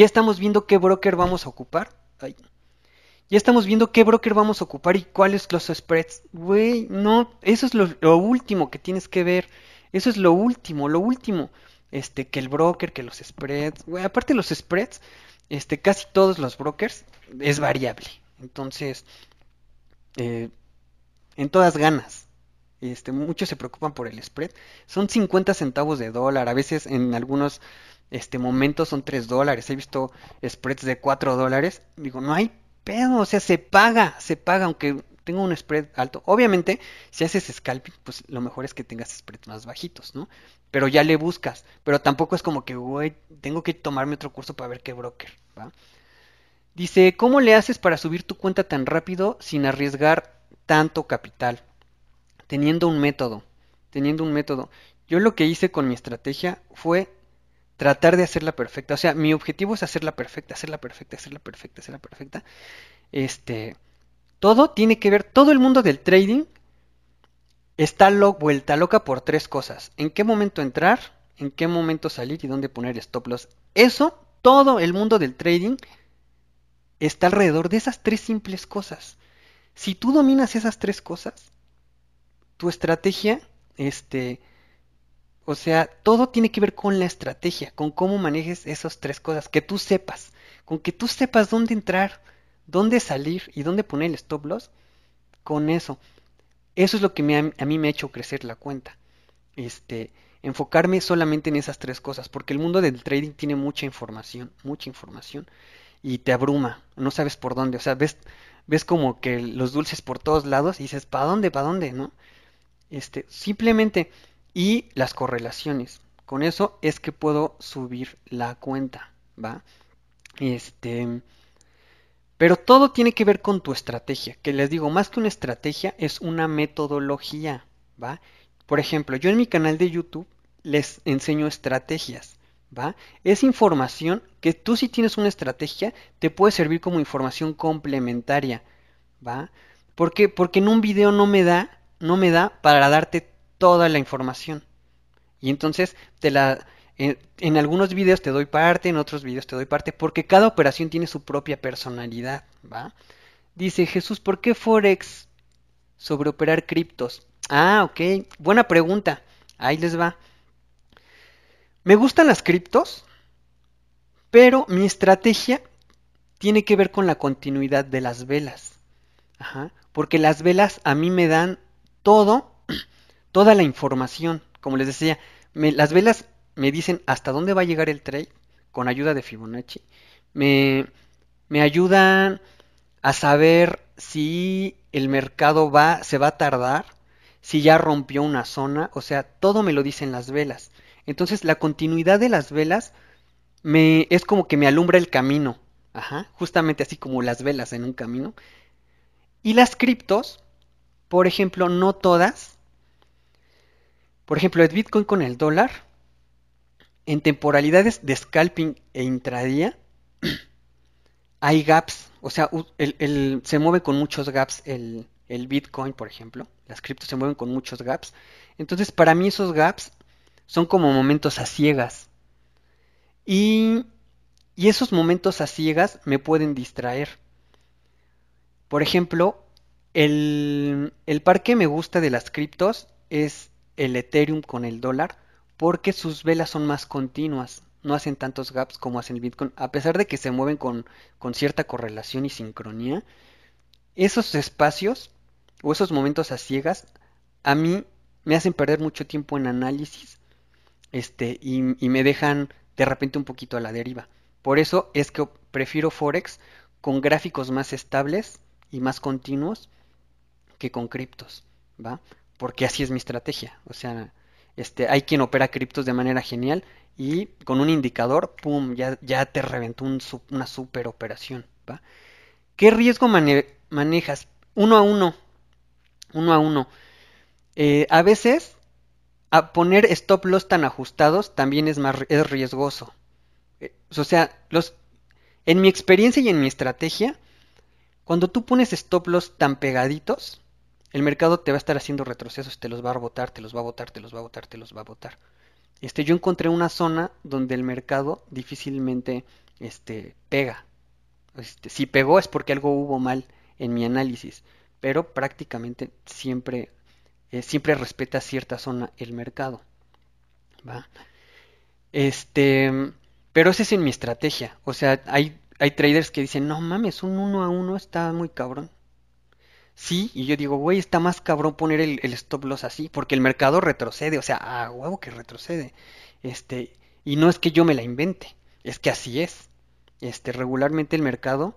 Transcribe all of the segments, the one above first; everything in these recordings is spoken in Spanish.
ya estamos viendo qué broker vamos a ocupar. Ay. Ya estamos viendo qué broker vamos a ocupar y cuáles los spreads. Güey, no, eso es lo, último que tienes que ver. Eso es lo último, lo último. Este, que el broker, que los spreads. Aparte los spreads, este, casi todos los brokers es variable. Entonces, eh, en todas ganas. Este, muchos se preocupan por el spread. Son 50 centavos de dólar. A veces en algunos este, momentos son 3 dólares. He visto spreads de 4 dólares. Digo, no hay pedo. O sea, se paga, se paga aunque tenga un spread alto. Obviamente, si haces scalping, pues lo mejor es que tengas spreads más bajitos, ¿no? Pero ya le buscas. Pero tampoco es como que, tengo que tomarme otro curso para ver qué broker. Dice, ¿cómo le haces para subir tu cuenta tan rápido sin arriesgar tanto capital? Teniendo un método, teniendo un método. Yo lo que hice con mi estrategia fue tratar de hacerla perfecta. O sea, mi objetivo es hacerla perfecta, hacerla perfecta, hacerla perfecta, hacerla perfecta. Este, todo tiene que ver, todo el mundo del trading está vuelta loca por tres cosas. ¿En qué momento entrar? ¿En qué momento salir? ¿Y dónde poner stop loss? Eso, todo el mundo del trading está alrededor de esas tres simples cosas. Si tú dominas esas tres cosas, tu estrategia, este, o sea, todo tiene que ver con la estrategia, con cómo manejes esas tres cosas, que tú sepas, con que tú sepas dónde entrar, dónde salir y dónde poner el stop loss, con eso. Eso es lo que a mí me ha hecho crecer la cuenta. Este, enfocarme solamente en esas tres cosas, porque el mundo del trading tiene mucha información, mucha información y te abruma, no sabes por dónde, o sea, ves, ves como que los dulces por todos lados y dices, ¿para dónde, para dónde, no? Este, simplemente, y las correlaciones, con eso es que puedo subir la cuenta, ¿va? Este, pero todo tiene que ver con tu estrategia, que les digo, más que una estrategia, es una metodología, ¿va? Por ejemplo, yo en mi canal de YouTube les enseño estrategias. ¿va? Es información que tú si tienes una estrategia te puede servir como información complementaria, ¿va? ¿Por qué? Porque en un video no me da, no me da para darte toda la información. Y entonces te la en, algunos videos te doy parte, en otros videos te doy parte, porque cada operación tiene su propia personalidad, ¿va? Dice Jesús, ¿por qué Forex sobre operar criptos? Ah, ok, buena pregunta. Ahí les va. Me gustan las criptos, pero mi estrategia tiene que ver con la continuidad de las velas. Porque las velas a mí me dan todo, toda la información. Como les decía, me, las velas me dicen hasta dónde va a llegar el trade con ayuda de Fibonacci. Me, me ayudan a saber si el mercado va, se va a tardar, si ya rompió una zona, o sea, todo me lo dicen las velas. Entonces la continuidad de las velas me es como que me alumbra el camino. Ajá, justamente así como las velas en un camino. Y las criptos, por ejemplo, no todas. Por ejemplo, el Bitcoin con el dólar, en temporalidades de scalping e intradía, hay gaps. O sea, se mueve con muchos gaps el, Bitcoin, por ejemplo. Las criptos se mueven con muchos gaps. Entonces, para mí esos gaps son como momentos a ciegas. Y, esos momentos a ciegas me pueden distraer. Por ejemplo, el par que me gusta de las criptos es el Ethereum con el dólar porque sus velas son más continuas, no hacen tantos gaps como hacen el Bitcoin, a pesar de que se mueven con, con cierta correlación y sincronía. Esos espacios o esos momentos a ciegas a mí me hacen perder mucho tiempo en análisis este, y, me dejan de repente un poquito a la deriva. Por eso es que prefiero Forex con gráficos más estables y más continuos que con criptos, ¿va? Porque así es mi estrategia. O sea, este, hay quien opera criptos de manera genial y con un indicador, ¡pum!, ya, ya te reventó una super operación. ¿Qué riesgo manejas? Uno a uno, uno a uno. Eh, a veces a poner stop loss tan ajustados también es más es riesgoso. Eh, o sea, los en mi experiencia y en mi estrategia, cuando tú pones stop loss tan pegaditos, el mercado te va a estar haciendo retrocesos, te los va a botar, te los va a botar, te los va a botar, te los va a botar. Este, yo encontré una zona donde el mercado difícilmente este, pega. Este, si pegó es porque algo hubo mal en mi análisis, pero prácticamente siempre, eh, siempre respeta cierta zona el mercado. ¿va? Este, pero esa es en mi estrategia. O sea, hay, hay traders que dicen, no mames, un uno a uno está muy cabrón. Sí, y yo digo, güey, está más cabrón poner el, stop loss así, porque el mercado retrocede, o sea, a huevo que retrocede. Este, y no es que yo me la invente, es que así es. Este, regularmente el mercado,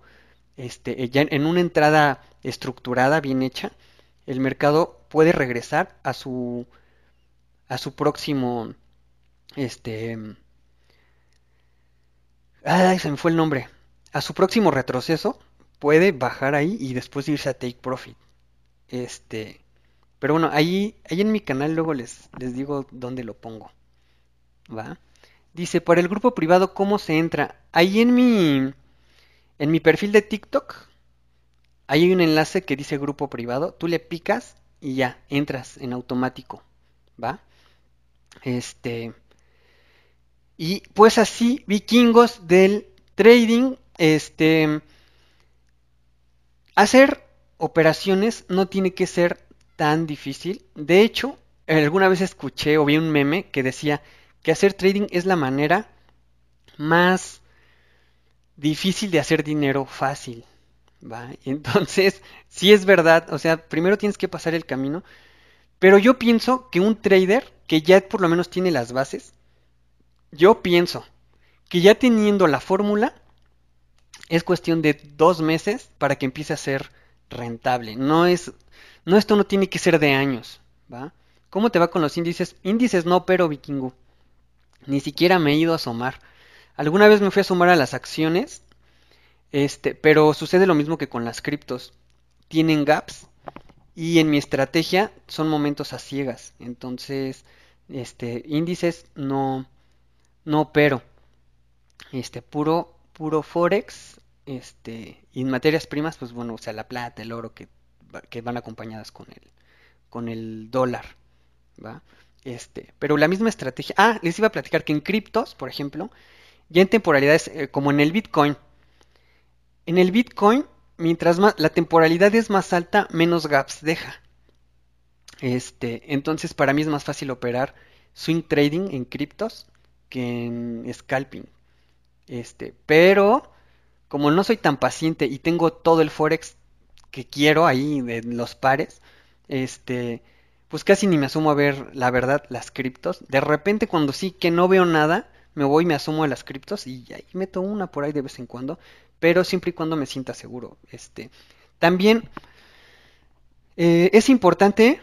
este, ya en una entrada estructurada, bien hecha, el mercado puede regresar a su a su próximo este ay se me fue el nombre a su próximo retroceso puede bajar ahí y después irse a take profit. Este pero bueno ahí ahí en mi canal luego les les digo dónde lo pongo va dice para el grupo privado cómo se entra ahí en mi en mi perfil de TikTok hay un enlace que dice grupo privado. Tú le picas y ya entras en automático va este y pues así, vikingos del trading, este, hacer operaciones no tiene que ser tan difícil. De hecho, alguna vez escuché o vi un meme que decía que hacer trading es la manera más difícil de hacer dinero fácil. ¿va? Entonces, sí es verdad, o sea, primero tienes que pasar el camino, pero yo pienso que un trader que ya por lo menos tiene las bases, yo pienso que ya teniendo la fórmula, es cuestión de dos meses para que empiece a ser rentable. No es, no esto no tiene que ser de años, ¿va? ¿Cómo te va con los índices? Índices no, pero vikingo. Ni siquiera me he ido a asomar. Alguna vez me fui a asomar a las acciones, este, pero sucede lo mismo que con las criptos. Tienen gaps y en mi estrategia son momentos a ciegas. Entonces, este, índices no, no pero este puro puro forex este y en materias primas pues bueno o sea la plata el oro que, que van acompañadas con el con el dólar va este pero la misma estrategia ah les iba a platicar que en criptos por ejemplo ya en temporalidades eh, como en el bitcoin en el bitcoin mientras más la temporalidad es más alta menos gaps deja este entonces para mí es más fácil operar swing trading en criptos que en scalping. Este, pero como no soy tan paciente y tengo todo el forex que quiero ahí de los pares, este, pues casi ni me asumo a ver la verdad las criptos. De repente cuando sí que no veo nada, me voy, me asumo a las criptos y ahí meto una por ahí de vez en cuando, pero siempre y cuando me sienta seguro. Este, también eh, es importante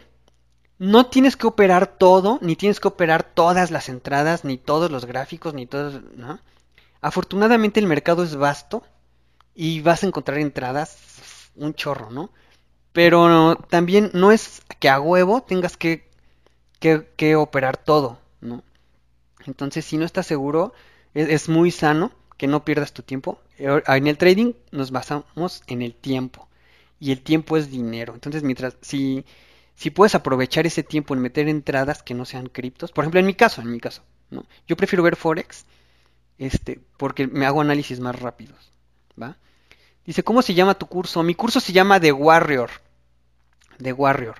no tienes que operar todo, ni tienes que operar todas las entradas, ni todos los gráficos, ni todos, ¿no? Afortunadamente el mercado es vasto y vas a encontrar entradas un chorro, ¿no? Pero también no es que a huevo tengas que, que, operar todo, ¿no? Entonces, si no estás seguro, es, es muy sano que no pierdas tu tiempo. En el trading nos basamos en el tiempo y el tiempo es dinero. Entonces, mientras si si puedes aprovechar ese tiempo en meter entradas que no sean criptos, por ejemplo, en mi caso, en mi caso, ¿no? Yo prefiero ver Forex, este, porque me hago análisis más rápidos. Dice, ¿cómo se llama tu curso? Mi curso se llama The Warrior. The Warrior.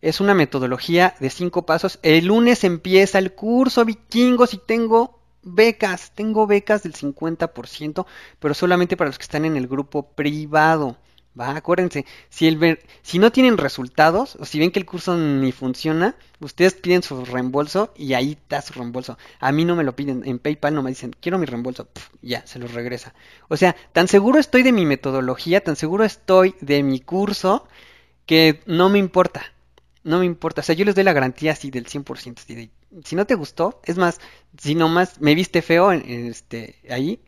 Es una metodología de cinco pasos. El lunes empieza el curso, vikingos, y tengo becas. Tengo becas del 50%, pero solamente para los que están en el grupo privado. Va, acuérdense, si, el si no tienen resultados, o si ven que el curso ni funciona, ustedes piden su reembolso y ahí está su reembolso. A mí no me lo piden, en PayPal no me dicen, quiero mi reembolso, ya, se los regresa. O sea, tan seguro estoy de mi metodología, tan seguro estoy de mi curso, que no me importa, no me importa. O sea, yo les doy la garantía así del 100%. Así si no te gustó, es más, si nomás me viste feo en, este, ahí,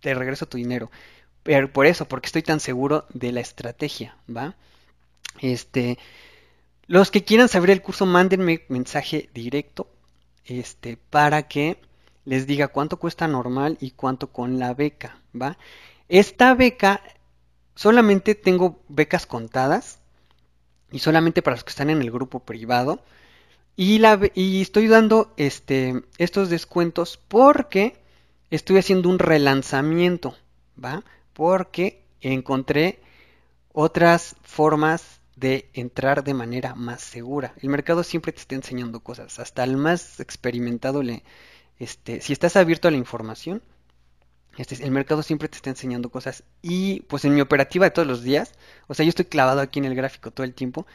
te regreso tu dinero. Pero por eso, porque estoy tan seguro de la estrategia, ¿va? Este, los que quieran saber el curso, mándenme mensaje directo, este, para que les diga cuánto cuesta normal y cuánto con la beca, ¿va? Esta beca, solamente tengo becas contadas y solamente para los que están en el grupo privado. Y, la, y estoy dando este, estos descuentos porque estoy haciendo un relanzamiento, ¿va? Porque encontré otras formas de entrar de manera más segura. El mercado siempre te está enseñando cosas, hasta el más experimentado le este, si estás abierto a la información, este, el mercado siempre te está enseñando cosas. Y pues en mi operativa de todos los días, o sea, yo estoy clavado aquí en el gráfico todo el tiempo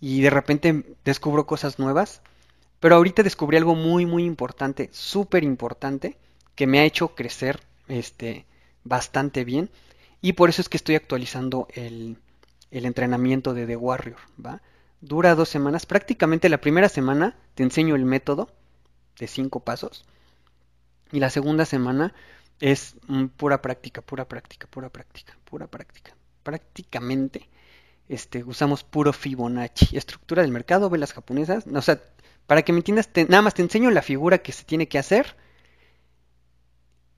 y de repente descubro cosas nuevas. Pero ahorita descubrí algo muy, muy importante, súper importante, que me ha hecho crecer este, bastante bien. Y por eso es que estoy actualizando el, entrenamiento de The Warrior, ¿va? Dura dos semanas. Prácticamente la primera semana te enseño el método de cinco pasos. Y la segunda semana es mm, pura práctica, pura práctica, pura práctica, pura práctica. Prácticamente este, usamos puro Fibonacci. Estructura del mercado, velas japonesas. O sea, para que me entiendas, nada más te enseño la figura que se tiene que hacer.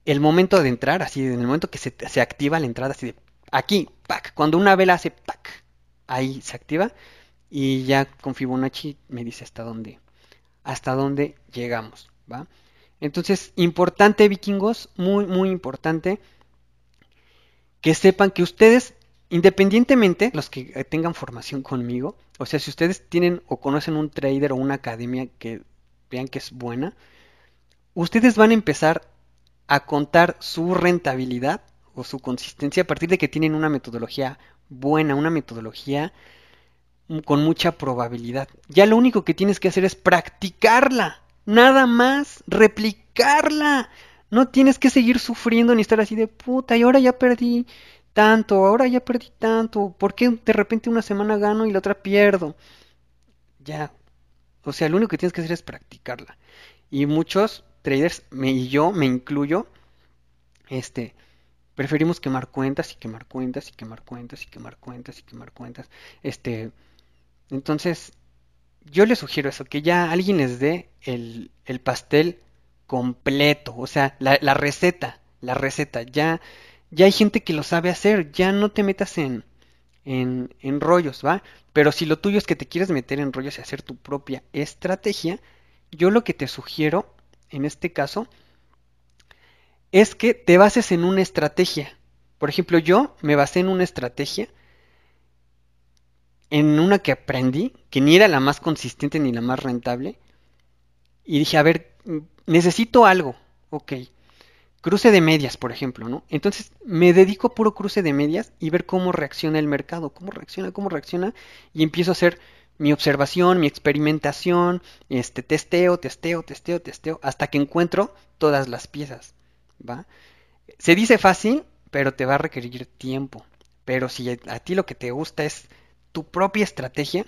El momento de entrar, así, en el momento que se, se activa la entrada, así de aquí, pack. Cuando una vela hace pack, ahí se activa. Y ya con Fibonacci me dice hasta dónde, hasta dónde llegamos, ¿va? Entonces, importante vikingos, muy, muy importante que sepan que ustedes, independientemente, los que tengan formación conmigo, o sea, si ustedes tienen o conocen un trader o una academia que vean que es buena, ustedes van a empezar a contar su rentabilidad o su consistencia a partir de que tienen una metodología buena, una metodología con mucha probabilidad. Ya lo único que tienes que hacer es practicarla. Nada más, replicarla. No tienes que seguir sufriendo ni estar así de puta, y ahora ya perdí tanto, ahora ya perdí tanto. ¿Por qué de repente una semana gano y la otra pierdo? Ya. O sea, lo único que tienes que hacer es practicarla. Y muchos traders, me, y yo me incluyo, este, preferimos quemar cuentas y quemar cuentas y quemar cuentas y quemar cuentas y quemar cuentas. Este, entonces, yo les sugiero eso, que ya alguien les dé el, pastel completo, o sea, la, receta, la receta, ya, ya hay gente que lo sabe hacer, ya no te metas en, en, en rollos, ¿va? Pero si lo tuyo es que te quieres meter en rollos y hacer tu propia estrategia, yo lo que te sugiero, en este caso, es que te bases en una estrategia. Por ejemplo, yo me basé en una estrategia en una que aprendí, que ni era la más consistente ni la más rentable, y dije, a ver, necesito algo, ok. Cruce de medias, por ejemplo, ¿no? Entonces me dedico a puro cruce de medias y ver cómo reacciona el mercado, cómo reacciona, cómo reacciona, y empiezo a hacer mi observación, mi experimentación, este testeo, testeo, testeo, testeo, hasta que encuentro todas las piezas, ¿va? Se dice fácil, pero te va a requerir tiempo. Pero si a ti lo que te gusta es tu propia estrategia,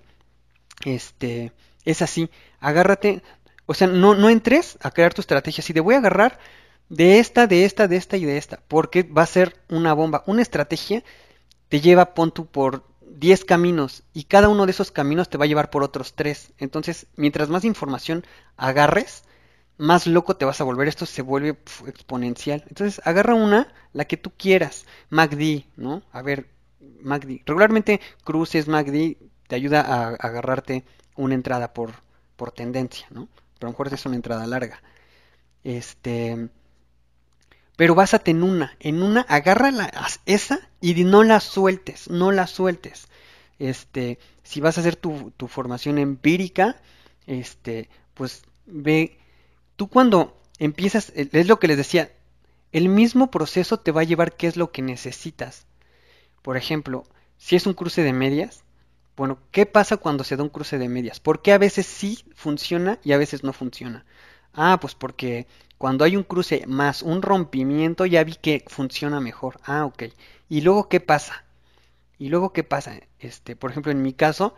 este, es así, agárrate, o sea, no, no entres a crear tu estrategia así de voy a agarrar de esta, de esta, de esta y de esta, porque va a ser una bomba. Una estrategia te lleva, pon tú, por 10 caminos y cada uno de esos caminos te va a llevar por otros 3. Entonces, mientras más información agarres, más loco te vas a volver. Esto se vuelve exponencial. Entonces, agarra una, la que tú quieras. MACD, ¿no? A ver, MACD. Regularmente cruces MACD te ayuda a, agarrarte una entrada por, por tendencia, ¿no? Pero a lo mejor es una entrada larga. Este, pero básate en una, en una, agarra esa y no la sueltes, no la sueltes. Este, si vas a hacer tu, tu formación empírica, este, pues ve, tú cuando empiezas, es lo que les decía, el mismo proceso te va a llevar qué es lo que necesitas. Por ejemplo, si es un cruce de medias, bueno, ¿qué pasa cuando se da un cruce de medias? ¿Por qué a veces sí funciona y a veces no funciona? Ah, pues porque cuando hay un cruce más un rompimiento ya vi que funciona mejor. Ah, ok. ¿Y luego qué pasa? ¿Y luego qué pasa? Este, por ejemplo, en mi caso,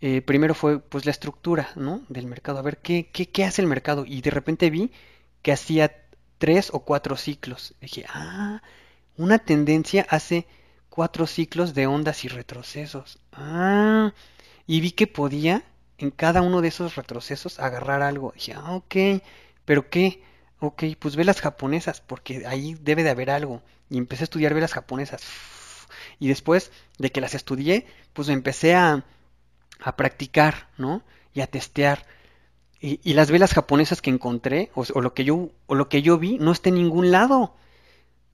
eh, primero fue pues la estructura, ¿no? Del mercado. A ver, ¿qué, qué, qué hace el mercado? Y de repente vi que hacía tres o cuatro ciclos. Dije, ah, una tendencia hace cuatro ciclos de ondas y retrocesos. Ah, y vi que podía en cada uno de esos retrocesos agarrar algo. dije, ah, ok, pero ¿qué? Ok, pues velas japonesas, porque ahí debe de haber algo. Y empecé a estudiar velas japonesas. Y después de que las estudié, pues empecé a, a practicar, ¿no? Y a testear. y, las velas japonesas que encontré, o, lo que yo, o lo que yo vi, no está en ningún lado.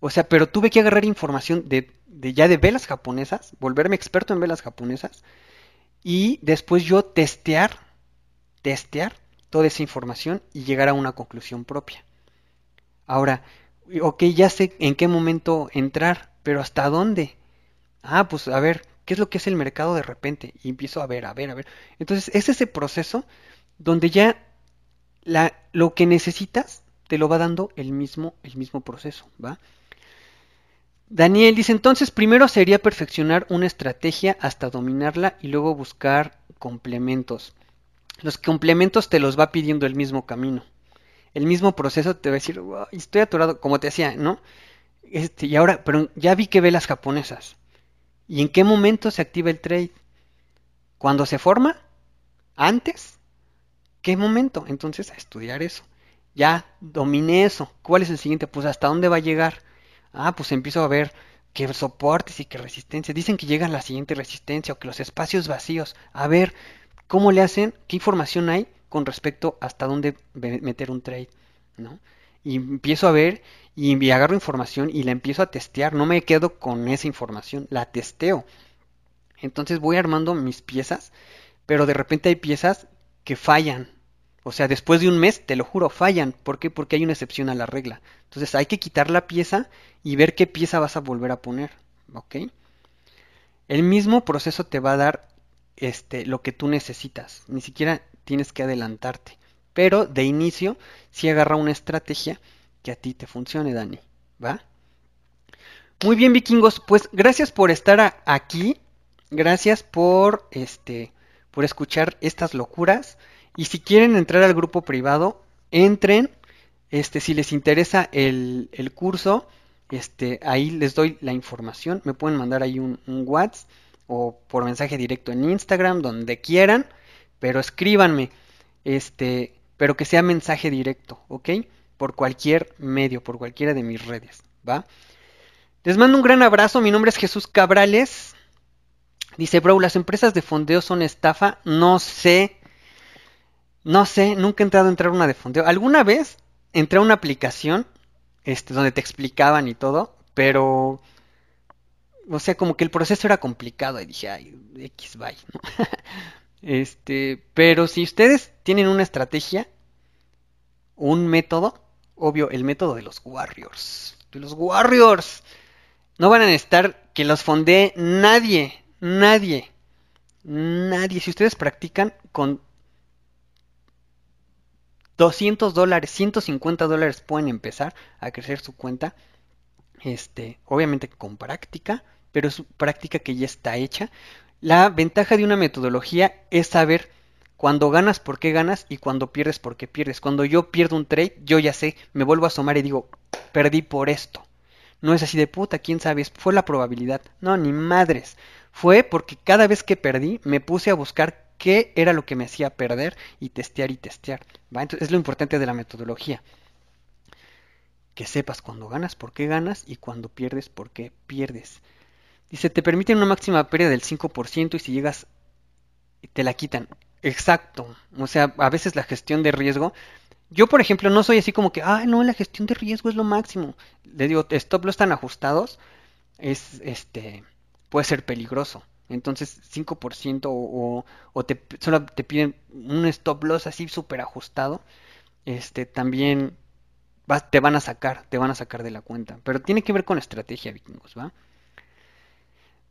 O sea, pero tuve que agarrar información de, de ya de velas japonesas, volverme experto en velas japonesas, y después yo testear, testear toda esa información y llegar a una conclusión propia. Ahora, ok, ya sé en qué momento entrar, pero ¿hasta dónde? Ah, pues a ver, ¿qué es lo que es el mercado de repente? Y empiezo a ver, a ver, a ver. Entonces, es ese proceso donde ya la, lo que necesitas te lo va dando el mismo, el mismo proceso, ¿va? Daniel dice, entonces primero sería perfeccionar una estrategia hasta dominarla y luego buscar complementos. Los complementos te los va pidiendo el mismo camino. El mismo proceso te va a decir, estoy atorado, como te decía, ¿no? Este, y ahora, pero ya vi que velas japonesas. ¿Y en qué momento se activa el trade? ¿Cuando se forma? ¿Antes? ¿Qué momento? Entonces a estudiar eso. Ya dominé eso. ¿Cuál es el siguiente? Pues hasta dónde va a llegar. Ah, pues empiezo a ver qué soportes y qué resistencia. Dicen que llega la siguiente resistencia o que los espacios vacíos. A ver, ¿cómo le hacen? ¿Qué información hay con respecto hasta dónde meter un trade? ¿No? Y empiezo a ver y agarro información y la empiezo a testear. No me quedo con esa información, la testeo. Entonces voy armando mis piezas, pero de repente hay piezas que fallan. O sea, después de un mes, te lo juro, fallan. ¿Por qué? Porque hay una excepción a la regla. Entonces hay que quitar la pieza y ver qué pieza vas a volver a poner. ¿Ok? El mismo proceso te va a dar este, lo que tú necesitas. Ni siquiera tienes que adelantarte. Pero de inicio, si agarra una estrategia que a ti te funcione, Dani. ¿Va? Muy bien, vikingos. Pues gracias por estar aquí. Gracias por este por escuchar estas locuras. Y si quieren entrar al grupo privado, entren. Este, si les interesa el, curso, este, ahí les doy la información. Me pueden mandar ahí un, un WhatsApp o por mensaje directo en Instagram, donde quieran. Pero escríbanme. Este, pero que sea mensaje directo, ¿ok? Por cualquier medio, por cualquiera de mis redes, ¿va? Les mando un gran abrazo. Mi nombre es Jesús Cabrales. Dice, bro, ¿las empresas de fondeo son estafa? No sé. No sé, nunca he entrado a entrar una de fondeo. Alguna vez entré a una aplicación este, donde te explicaban y todo, pero... O sea, como que el proceso era complicado y dije, ay, X, bye. este, pero si ustedes tienen una estrategia, un método, obvio, el método de los Warriors. De los Warriors. No van a estar que los fondee nadie. Nadie, nadie, si ustedes practican con 200 dólares, 150 dólares pueden empezar a crecer su cuenta. Este, obviamente con práctica, pero es práctica que ya está hecha. La ventaja de una metodología es saber cuando ganas por qué ganas y cuando pierdes por qué pierdes. Cuando yo pierdo un trade, yo ya sé, me vuelvo a asomar y digo, perdí por esto. No es así de puta, quién sabe, fue la probabilidad. No, ni madres fue porque cada vez que perdí me puse a buscar qué era lo que me hacía perder y testear y testear. Entonces es lo importante de la metodología. Que sepas cuando ganas, por qué ganas y cuando pierdes, por qué pierdes. Dice, te permiten una máxima pérdida del 5% y si llegas, te la quitan. Exacto. O sea, a veces la gestión de riesgo. Yo, por ejemplo, no soy así como que, ah, no, la gestión de riesgo es lo máximo. Le digo, stop los están ajustados. Es este puede ser peligroso. Entonces 5% o, o te, solo te piden un stop loss así súper ajustado, este, también te van a sacar, te van a sacar de la cuenta. Pero tiene que ver con estrategia, vikingos, ¿va?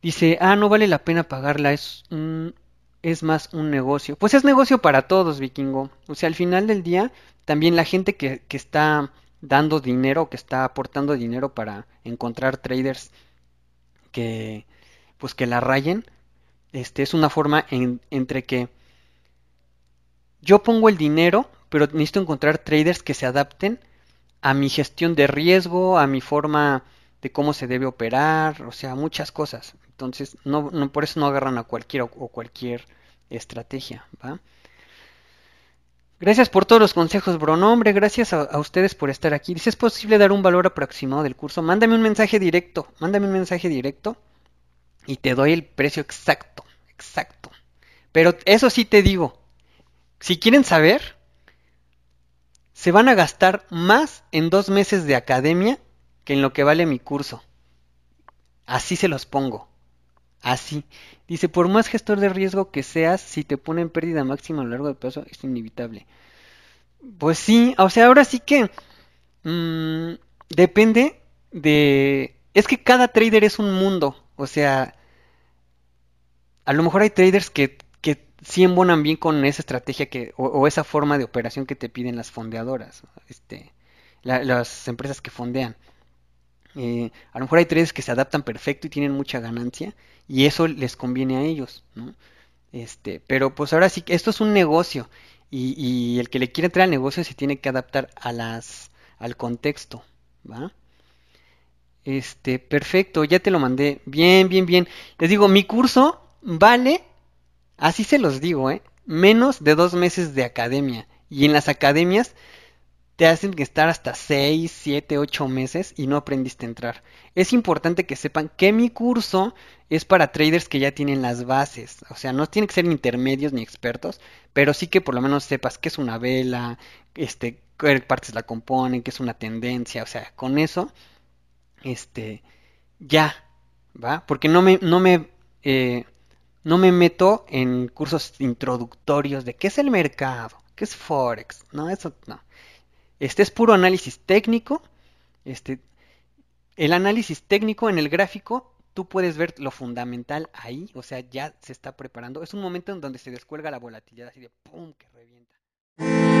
Dice, ah, no vale la pena pagarla, es, es más un negocio. Pues es negocio para todos, vikingo. O sea, al final del día, también la gente que, que está dando dinero, que está aportando dinero para encontrar traders que, pues que la rayen. Este es una forma entre que yo pongo el dinero, pero necesito encontrar traders que se adapten a mi gestión de riesgo, a mi forma de cómo se debe operar, o sea, muchas cosas. Entonces, por eso no agarran a cualquier o, cualquier estrategia. Gracias por todos los consejos, bro. No, hombre, gracias a, a, ustedes por estar aquí. Dice, ¿es posible dar un valor aproximado del curso? Mándame un mensaje directo. Mándame un mensaje directo y te doy el precio exacto, exacto. Pero eso sí te digo, si quieren saber, se van a gastar más en dos meses de academia que en lo que vale mi curso. Así se los pongo. Así. Dice, por más gestor de riesgo que seas, si te ponen pérdida máxima a lo largo del plazo, es inevitable. Pues sí, o sea, ahora sí que mm, depende de... Es que cada trader es un mundo. O sea, a lo mejor hay traders que, que sí embonan bien con esa estrategia que, o, esa forma de operación que te piden las fondeadoras, este, las empresas que fondean. Eh, a lo mejor hay traders que se adaptan perfecto y tienen mucha ganancia y eso les conviene a ellos, ¿no? Este, pero pues ahora sí esto es un negocio y, y, el que le quiere entrar al negocio se tiene que adaptar a las, al contexto, ¿va? Este, perfecto, ya te lo mandé. Bien, bien, bien. Les digo, mi curso vale, así se los digo, ¿eh? Menos de dos meses de academia. Y en las academias te hacen estar hasta 6, 7, 8 meses y no aprendiste a entrar. Es importante que sepan que mi curso es para traders que ya tienen las bases. O sea, no tienen que ser intermedios ni expertos, pero sí que por lo menos sepas qué es una vela, este, qué partes la componen, qué es una tendencia. O sea, con eso, este, ya, ¿va? Porque no me, no me, eh, no me meto en cursos introductorios de qué es el mercado, qué es Forex. No, eso no. Este es puro análisis técnico. Este, el análisis técnico en el gráfico, tú puedes ver lo fundamental ahí, o sea, ya se está preparando. Es un momento en donde se descuelga la volatilidad así de ¡pum! que revienta.